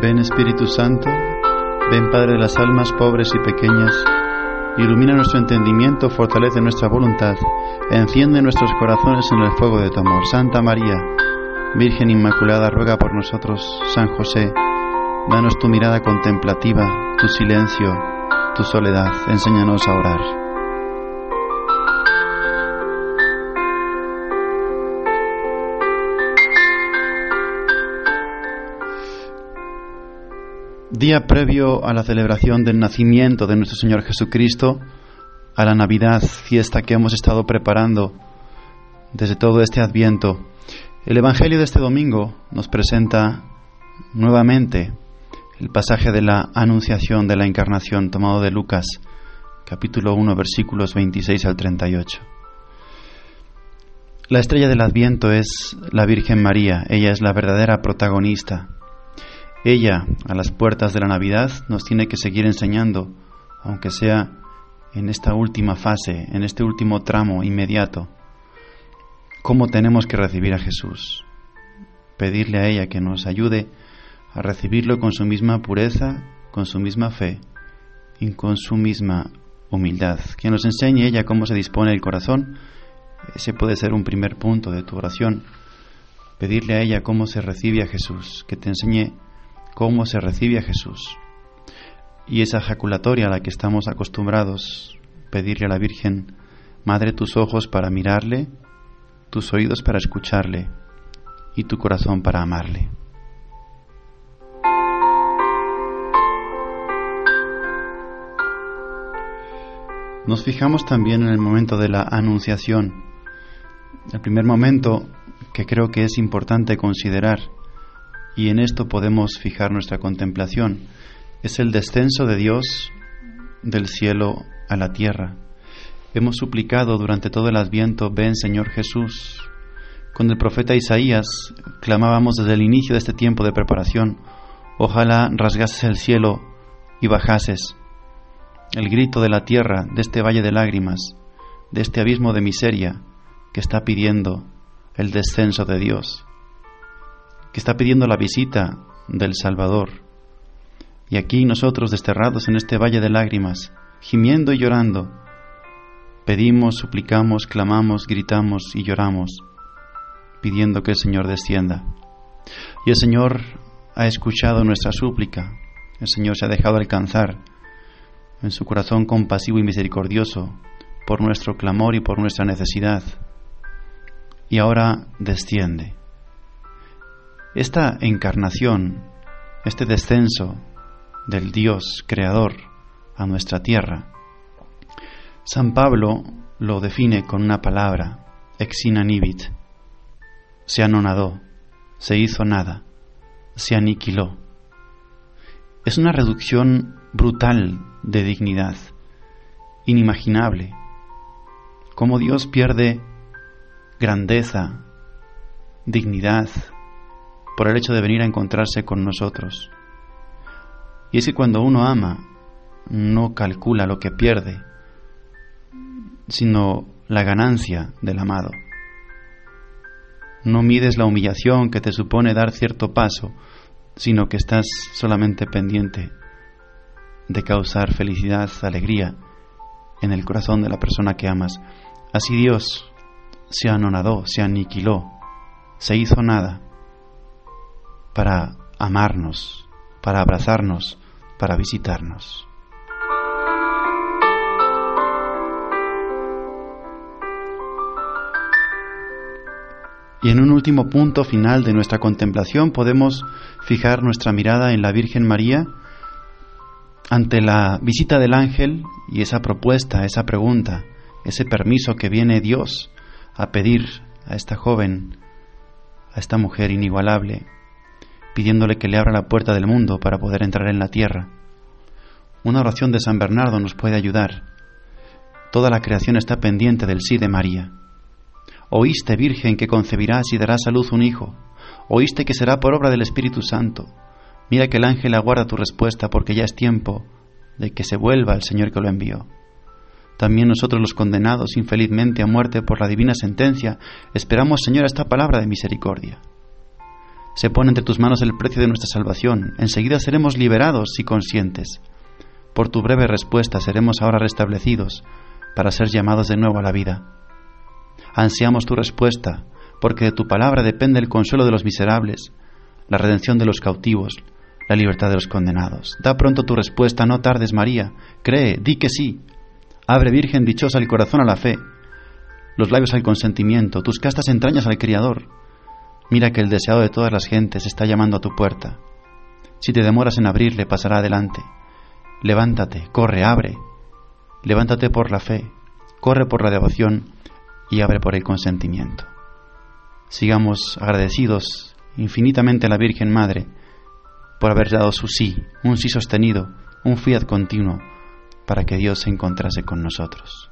Ven Espíritu Santo, ven Padre de las almas pobres y pequeñas, ilumina nuestro entendimiento, fortalece nuestra voluntad, enciende nuestros corazones en el fuego de tu amor. Santa María, Virgen Inmaculada, ruega por nosotros. San José, danos tu mirada contemplativa, tu silencio, tu soledad, enséñanos a orar. Día previo a la celebración del nacimiento de nuestro Señor Jesucristo, a la Navidad, fiesta que hemos estado preparando desde todo este adviento, el Evangelio de este domingo nos presenta nuevamente el pasaje de la Anunciación de la Encarnación tomado de Lucas, capítulo 1, versículos 26 al 38. La estrella del adviento es la Virgen María, ella es la verdadera protagonista ella, a las puertas de la Navidad, nos tiene que seguir enseñando, aunque sea en esta última fase, en este último tramo inmediato, cómo tenemos que recibir a Jesús. Pedirle a ella que nos ayude a recibirlo con su misma pureza, con su misma fe y con su misma humildad. Que nos enseñe ella cómo se dispone el corazón. Ese puede ser un primer punto de tu oración. Pedirle a ella cómo se recibe a Jesús, que te enseñe cómo se recibe a Jesús. Y esa ejaculatoria a la que estamos acostumbrados, pedirle a la Virgen, Madre, tus ojos para mirarle, tus oídos para escucharle y tu corazón para amarle. Nos fijamos también en el momento de la anunciación, el primer momento que creo que es importante considerar y en esto podemos fijar nuestra contemplación. Es el descenso de Dios del cielo a la tierra. Hemos suplicado durante todo el adviento, ven Señor Jesús. Con el profeta Isaías clamábamos desde el inicio de este tiempo de preparación, ojalá rasgases el cielo y bajases. El grito de la tierra, de este valle de lágrimas, de este abismo de miseria que está pidiendo el descenso de Dios que está pidiendo la visita del Salvador. Y aquí nosotros, desterrados en este valle de lágrimas, gimiendo y llorando, pedimos, suplicamos, clamamos, gritamos y lloramos, pidiendo que el Señor descienda. Y el Señor ha escuchado nuestra súplica, el Señor se ha dejado alcanzar en su corazón compasivo y misericordioso por nuestro clamor y por nuestra necesidad. Y ahora desciende. Esta encarnación, este descenso del Dios creador a nuestra tierra, San Pablo lo define con una palabra, exinanibit, se anonadó, se hizo nada, se aniquiló. Es una reducción brutal de dignidad, inimaginable, como Dios pierde grandeza, dignidad, por el hecho de venir a encontrarse con nosotros. Y es que cuando uno ama, no calcula lo que pierde, sino la ganancia del amado. No mides la humillación que te supone dar cierto paso, sino que estás solamente pendiente de causar felicidad, alegría en el corazón de la persona que amas. Así Dios se anonadó, se aniquiló, se hizo nada para amarnos, para abrazarnos, para visitarnos. Y en un último punto final de nuestra contemplación podemos fijar nuestra mirada en la Virgen María ante la visita del ángel y esa propuesta, esa pregunta, ese permiso que viene Dios a pedir a esta joven, a esta mujer inigualable, pidiéndole que le abra la puerta del mundo para poder entrar en la tierra. Una oración de San Bernardo nos puede ayudar. Toda la creación está pendiente del sí de María. Oíste, Virgen, que concebirás y darás a luz un hijo. Oíste que será por obra del Espíritu Santo. Mira que el ángel aguarda tu respuesta porque ya es tiempo de que se vuelva el Señor que lo envió. También nosotros los condenados infelizmente a muerte por la divina sentencia, esperamos, Señor, esta palabra de misericordia. Se pone entre tus manos el precio de nuestra salvación. Enseguida seremos liberados y conscientes. Por tu breve respuesta seremos ahora restablecidos para ser llamados de nuevo a la vida. Ansiamos tu respuesta, porque de tu palabra depende el consuelo de los miserables, la redención de los cautivos, la libertad de los condenados. Da pronto tu respuesta, no tardes, María. Cree, di que sí. Abre, Virgen dichosa, el corazón a la fe, los labios al consentimiento, tus castas entrañas al Criador. Mira que el deseado de todas las gentes está llamando a tu puerta. Si te demoras en abrirle, pasará adelante. Levántate, corre, abre. Levántate por la fe, corre por la devoción y abre por el consentimiento. Sigamos agradecidos infinitamente a la Virgen Madre por haber dado su sí, un sí sostenido, un fiat continuo, para que Dios se encontrase con nosotros.